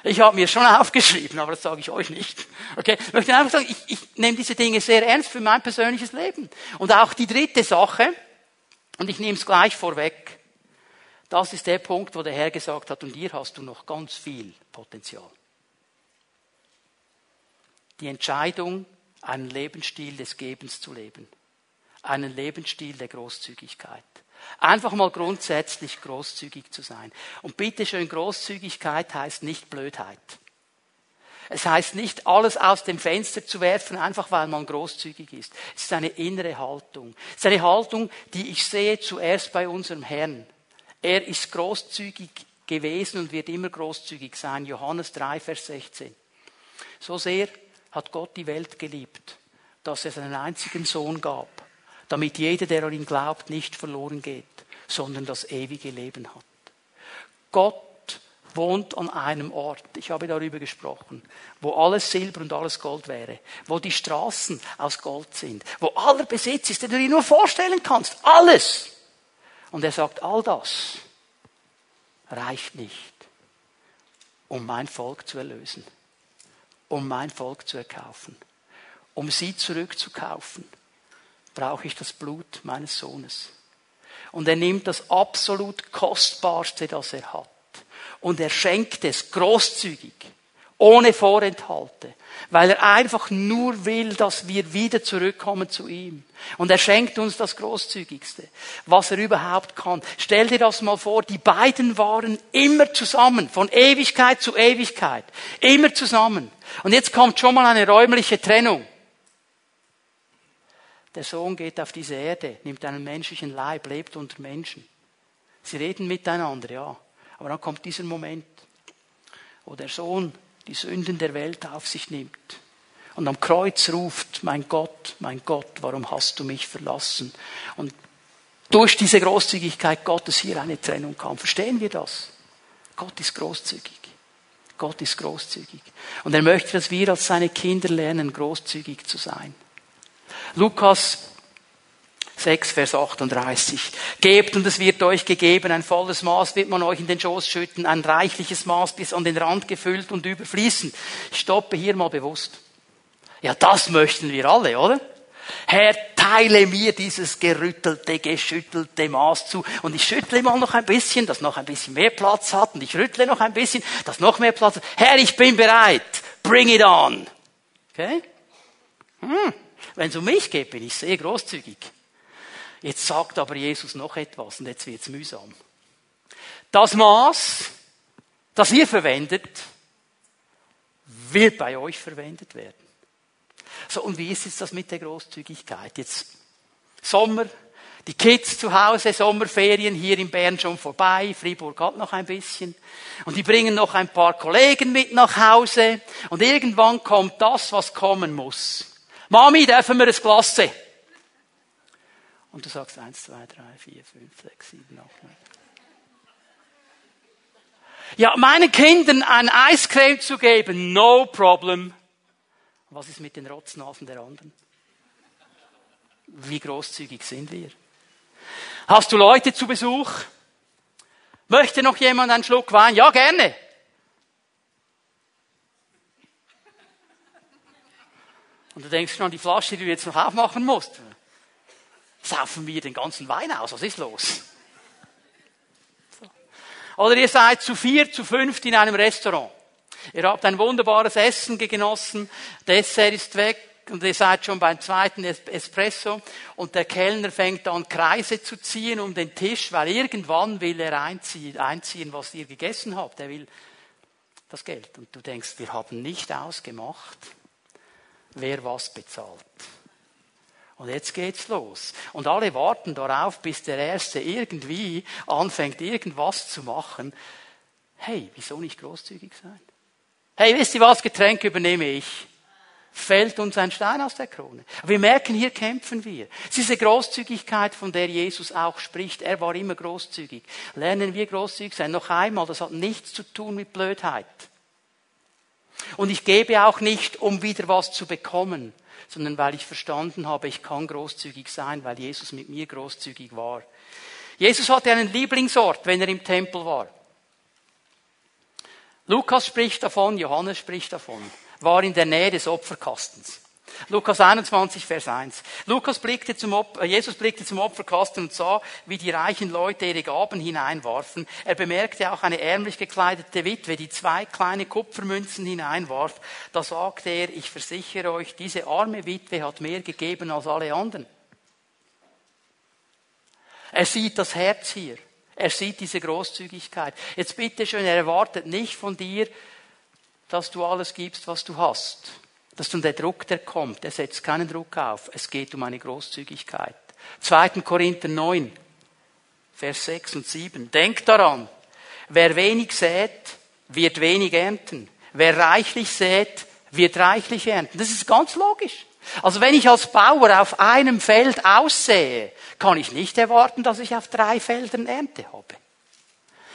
Ich habe mir schon [laughs] aufgeschrieben, aber das sage ich euch nicht. Okay? Ich möchte einfach sagen, ich, ich nehme diese Dinge sehr ernst für mein persönliches Leben. Und auch die dritte Sache, und ich nehme es gleich vorweg. Das ist der Punkt, wo der Herr gesagt hat, und hier hast du noch ganz viel Potenzial. Die Entscheidung, einen Lebensstil des Gebens zu leben. Einen Lebensstil der Großzügigkeit. Einfach mal grundsätzlich großzügig zu sein. Und bitte schön, Großzügigkeit heißt nicht Blödheit. Es heißt nicht, alles aus dem Fenster zu werfen, einfach weil man großzügig ist. Es ist eine innere Haltung. Es ist eine Haltung, die ich sehe zuerst bei unserem Herrn. Er ist großzügig gewesen und wird immer großzügig sein. Johannes 3, Vers 16. So sehr hat Gott die Welt geliebt, dass er seinen einzigen Sohn gab, damit jeder, der an ihn glaubt, nicht verloren geht, sondern das ewige Leben hat. Gott wohnt an einem Ort, ich habe darüber gesprochen, wo alles Silber und alles Gold wäre, wo die Straßen aus Gold sind, wo aller Besitz ist, den du dir nur vorstellen kannst, alles. Und er sagt, all das reicht nicht, um mein Volk zu erlösen, um mein Volk zu erkaufen. Um sie zurückzukaufen, brauche ich das Blut meines Sohnes. Und er nimmt das absolut Kostbarste, das er hat. Und er schenkt es großzügig, ohne Vorenthalte, weil er einfach nur will, dass wir wieder zurückkommen zu ihm. Und er schenkt uns das Großzügigste, was er überhaupt kann. Stell dir das mal vor, die beiden waren immer zusammen, von Ewigkeit zu Ewigkeit, immer zusammen. Und jetzt kommt schon mal eine räumliche Trennung. Der Sohn geht auf diese Erde, nimmt einen menschlichen Leib, lebt unter Menschen. Sie reden miteinander, ja. Aber dann kommt dieser Moment, wo der Sohn die Sünden der Welt auf sich nimmt und am Kreuz ruft, mein Gott, mein Gott, warum hast du mich verlassen? Und durch diese Großzügigkeit Gottes hier eine Trennung kam. Verstehen wir das? Gott ist großzügig. Gott ist großzügig. Und er möchte, dass wir als seine Kinder lernen, großzügig zu sein. Lukas 6, Vers 38. Gebt und es wird euch gegeben, ein volles Maß wird man euch in den Schoß schütten, ein reichliches Maß bis an den Rand gefüllt und überfließen. Ich stoppe hier mal bewusst. Ja, das möchten wir alle, oder? Herr, teile mir dieses gerüttelte, geschüttelte Maß zu. Und ich schüttle mal noch ein bisschen, dass noch ein bisschen mehr Platz hat. Und ich rüttle noch ein bisschen, dass noch mehr Platz hat. Herr, ich bin bereit. Bring it on. Okay? Hm. Wenn es um mich geht, bin ich sehr großzügig. Jetzt sagt aber Jesus noch etwas und jetzt wird's mühsam. Das Maß, das ihr verwendet, wird bei euch verwendet werden. So, und wie ist jetzt das mit der Großzügigkeit? Jetzt Sommer, die Kids zu Hause, Sommerferien hier in Bern schon vorbei, Fribourg hat noch ein bisschen. Und die bringen noch ein paar Kollegen mit nach Hause. Und irgendwann kommt das, was kommen muss. Mami, dürfen wir ein Glas sehen? Und du sagst eins, zwei, drei, vier, fünf, sechs, sieben, acht, neun. Ja, meinen Kindern ein Eiscreme zu geben, no problem. Was ist mit den Rotznasen der anderen? Wie großzügig sind wir? Hast du Leute zu Besuch? Möchte noch jemand einen Schluck Wein? Ja, gerne. Und du denkst schon an die Flasche, die du jetzt noch aufmachen musst. Saufen wir den ganzen Wein aus? Was ist los? Oder ihr seid zu vier, zu fünft in einem Restaurant. Ihr habt ein wunderbares Essen genossen, Dessert ist weg und ihr seid schon beim zweiten Espresso und der Kellner fängt an Kreise zu ziehen um den Tisch, weil irgendwann will er einziehen, einziehen was ihr gegessen habt. Er will das Geld. Und du denkst, wir haben nicht ausgemacht, wer was bezahlt. Und jetzt geht's los. Und alle warten darauf, bis der Erste irgendwie anfängt, irgendwas zu machen. Hey, wieso nicht großzügig sein? Hey, wisst ihr was? Getränk übernehme ich. Fällt uns ein Stein aus der Krone. Wir merken, hier kämpfen wir. Diese Großzügigkeit, von der Jesus auch spricht, er war immer großzügig. Lernen wir großzügig sein. Noch einmal, das hat nichts zu tun mit Blödheit. Und ich gebe auch nicht, um wieder was zu bekommen, sondern weil ich verstanden habe, ich kann großzügig sein, weil Jesus mit mir großzügig war. Jesus hatte einen Lieblingsort, wenn er im Tempel war. Lukas spricht davon, Johannes spricht davon, war in der Nähe des Opferkastens. Lukas 21, Vers 1. Lukas blickte zum Opfer, äh, Jesus blickte zum Opferkasten und sah, wie die reichen Leute ihre Gaben hineinwarfen. Er bemerkte auch eine ärmlich gekleidete Witwe, die zwei kleine Kupfermünzen hineinwarf. Da sagte er, ich versichere euch, diese arme Witwe hat mehr gegeben als alle anderen. Er sieht das Herz hier. Er sieht diese Großzügigkeit. Jetzt bitte schön, er erwartet nicht von dir, dass du alles gibst, was du hast. Das ist nun der Druck, der kommt. Er setzt keinen Druck auf. Es geht um eine Großzügigkeit. 2. Korinther 9, Vers 6 und 7. Denkt daran, wer wenig sät, wird wenig ernten. Wer reichlich sät, wird reichlich ernten. Das ist ganz logisch. Also wenn ich als Bauer auf einem Feld aussähe, kann ich nicht erwarten, dass ich auf drei Feldern Ernte habe.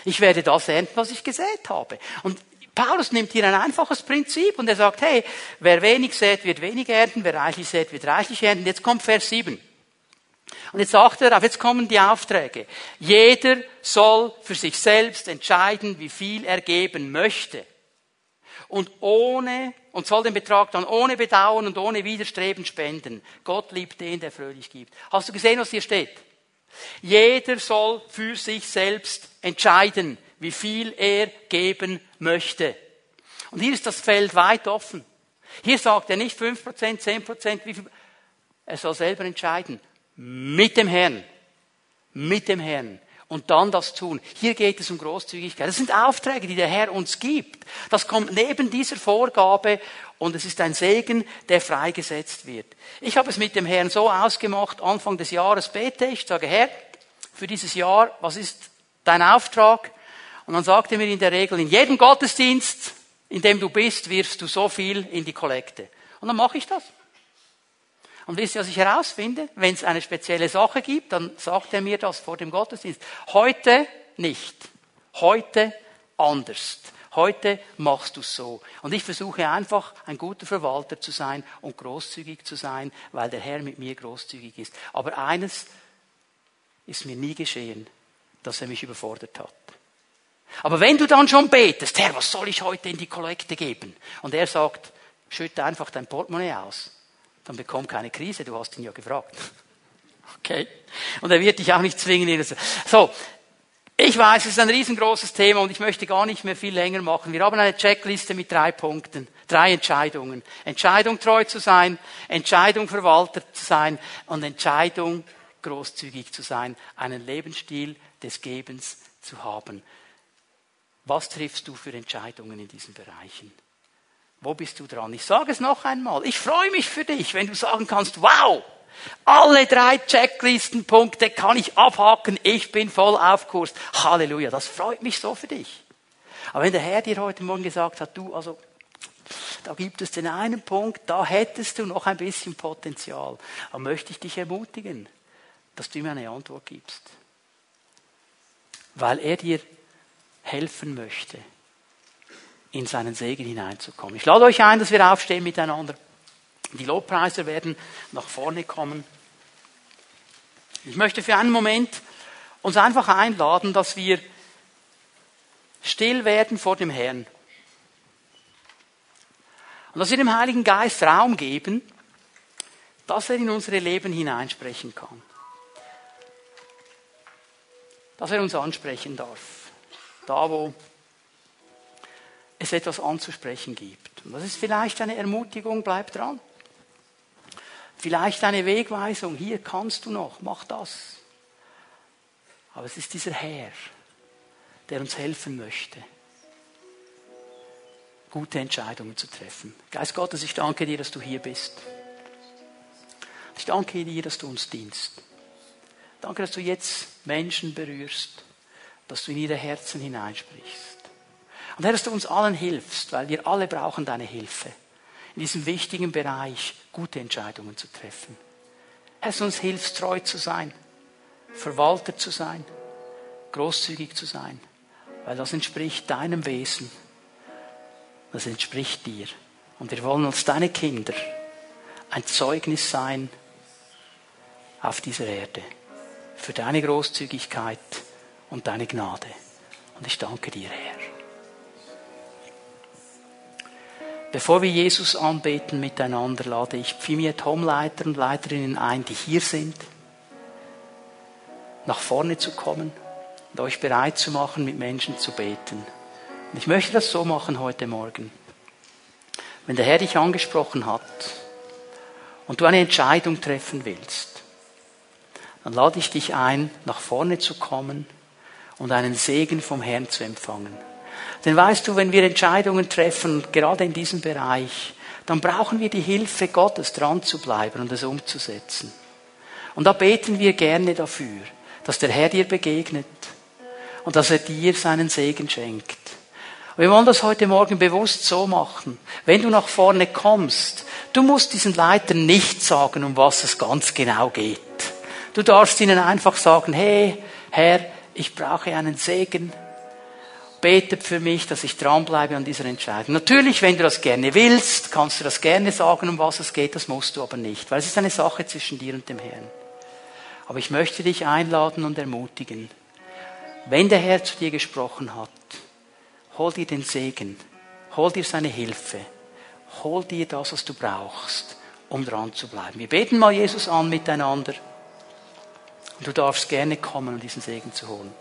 Ich werde das ernten, was ich gesät habe. Und Paulus nimmt hier ein einfaches Prinzip und er sagt, hey, wer wenig sät, wird wenig ernten, wer reichlich sät, wird reichlich ernten. Jetzt kommt Vers 7. Und jetzt sagt er, jetzt kommen die Aufträge. Jeder soll für sich selbst entscheiden, wie viel er geben möchte. Und ohne, und soll den Betrag dann ohne Bedauern und ohne Widerstreben spenden. Gott liebt den, der fröhlich gibt. Hast du gesehen, was hier steht? Jeder soll für sich selbst entscheiden, wie viel er geben möchte. Und hier ist das Feld weit offen. Hier sagt er nicht 5%, 10%, wie viel. Er soll selber entscheiden. Mit dem Herrn. Mit dem Herrn. Und dann das tun. Hier geht es um Großzügigkeit. Das sind Aufträge, die der Herr uns gibt. Das kommt neben dieser Vorgabe und es ist ein Segen, der freigesetzt wird. Ich habe es mit dem Herrn so ausgemacht, Anfang des Jahres bete ich, sage, Herr, für dieses Jahr, was ist dein Auftrag? Und dann sagt er mir in der Regel, in jedem Gottesdienst, in dem du bist, wirfst du so viel in die Kollekte. Und dann mache ich das. Und wisst ihr, was ich herausfinde? Wenn es eine spezielle Sache gibt, dann sagt er mir das vor dem Gottesdienst. Heute nicht. Heute anders. Heute machst du so. Und ich versuche einfach, ein guter Verwalter zu sein und großzügig zu sein, weil der Herr mit mir großzügig ist. Aber eines ist mir nie geschehen, dass er mich überfordert hat. Aber wenn du dann schon betest, Herr, was soll ich heute in die Kollekte geben? Und er sagt, schütte einfach dein Portemonnaie aus dann bekomm keine Krise, du hast ihn ja gefragt. [laughs] Okay? Und er wird dich auch nicht zwingen. So, ich weiß, es ist ein riesengroßes Thema und ich möchte gar nicht mehr viel länger machen. Wir haben eine Checkliste mit drei Punkten, drei Entscheidungen. Entscheidung treu zu sein, Entscheidung Verwalter zu sein und Entscheidung großzügig zu sein, einen Lebensstil des Gebens zu haben. Was triffst du für Entscheidungen in diesen Bereichen? Wo bist du dran? Ich sage es noch einmal. Ich freue mich für dich, wenn du sagen kannst, wow, alle drei Checklistenpunkte kann ich abhaken. Ich bin voll auf Kurs. Halleluja. Das freut mich so für dich. Aber wenn der Herr dir heute Morgen gesagt hat, du, also, da gibt es den einen Punkt, da hättest du noch ein bisschen Potenzial. dann möchte ich dich ermutigen, dass du mir eine Antwort gibst. Weil er dir helfen möchte in seinen Segen hineinzukommen. Ich lade euch ein, dass wir aufstehen miteinander. Die Lobpreiser werden nach vorne kommen. Ich möchte für einen Moment uns einfach einladen, dass wir still werden vor dem Herrn. Und dass wir dem Heiligen Geist Raum geben, dass er in unsere Leben hineinsprechen kann. Dass er uns ansprechen darf. Da, wo es etwas anzusprechen gibt. Und das ist vielleicht eine Ermutigung, bleib dran. Vielleicht eine Wegweisung, hier kannst du noch, mach das. Aber es ist dieser Herr, der uns helfen möchte, gute Entscheidungen zu treffen. Geist Gottes, ich danke dir, dass du hier bist. Ich danke dir, dass du uns dienst. Danke, dass du jetzt Menschen berührst, dass du in ihre Herzen hineinsprichst. Und Herr, dass du uns allen hilfst, weil wir alle brauchen deine Hilfe, in diesem wichtigen Bereich gute Entscheidungen zu treffen. Herr, dass du uns hilfst, treu zu sein, Verwalter zu sein, großzügig zu sein, weil das entspricht deinem Wesen, das entspricht dir. Und wir wollen als deine Kinder ein Zeugnis sein auf dieser Erde für deine Großzügigkeit und deine Gnade. Und ich danke dir, Herr. Bevor wir Jesus anbeten miteinander, lade ich Pfimiet Homeleiter und Leiterinnen ein, die hier sind, nach vorne zu kommen und euch bereit zu machen, mit Menschen zu beten. Und ich möchte das so machen heute Morgen. Wenn der Herr dich angesprochen hat und du eine Entscheidung treffen willst, dann lade ich dich ein, nach vorne zu kommen und einen Segen vom Herrn zu empfangen. Denn weißt du, wenn wir Entscheidungen treffen, gerade in diesem Bereich, dann brauchen wir die Hilfe Gottes, dran zu bleiben und es umzusetzen. Und da beten wir gerne dafür, dass der Herr dir begegnet und dass er dir seinen Segen schenkt. Wir wollen das heute Morgen bewusst so machen. Wenn du nach vorne kommst, du musst diesen Leitern nicht sagen, um was es ganz genau geht. Du darfst ihnen einfach sagen, hey, Herr, ich brauche einen Segen betet für mich, dass ich dranbleibe an dieser Entscheidung. Natürlich, wenn du das gerne willst, kannst du das gerne sagen, um was es geht, das musst du aber nicht, weil es ist eine Sache zwischen dir und dem Herrn. Aber ich möchte dich einladen und ermutigen, wenn der Herr zu dir gesprochen hat, hol dir den Segen, hol dir seine Hilfe, hol dir das, was du brauchst, um dran zu bleiben. Wir beten mal Jesus an miteinander. Und du darfst gerne kommen, um diesen Segen zu holen.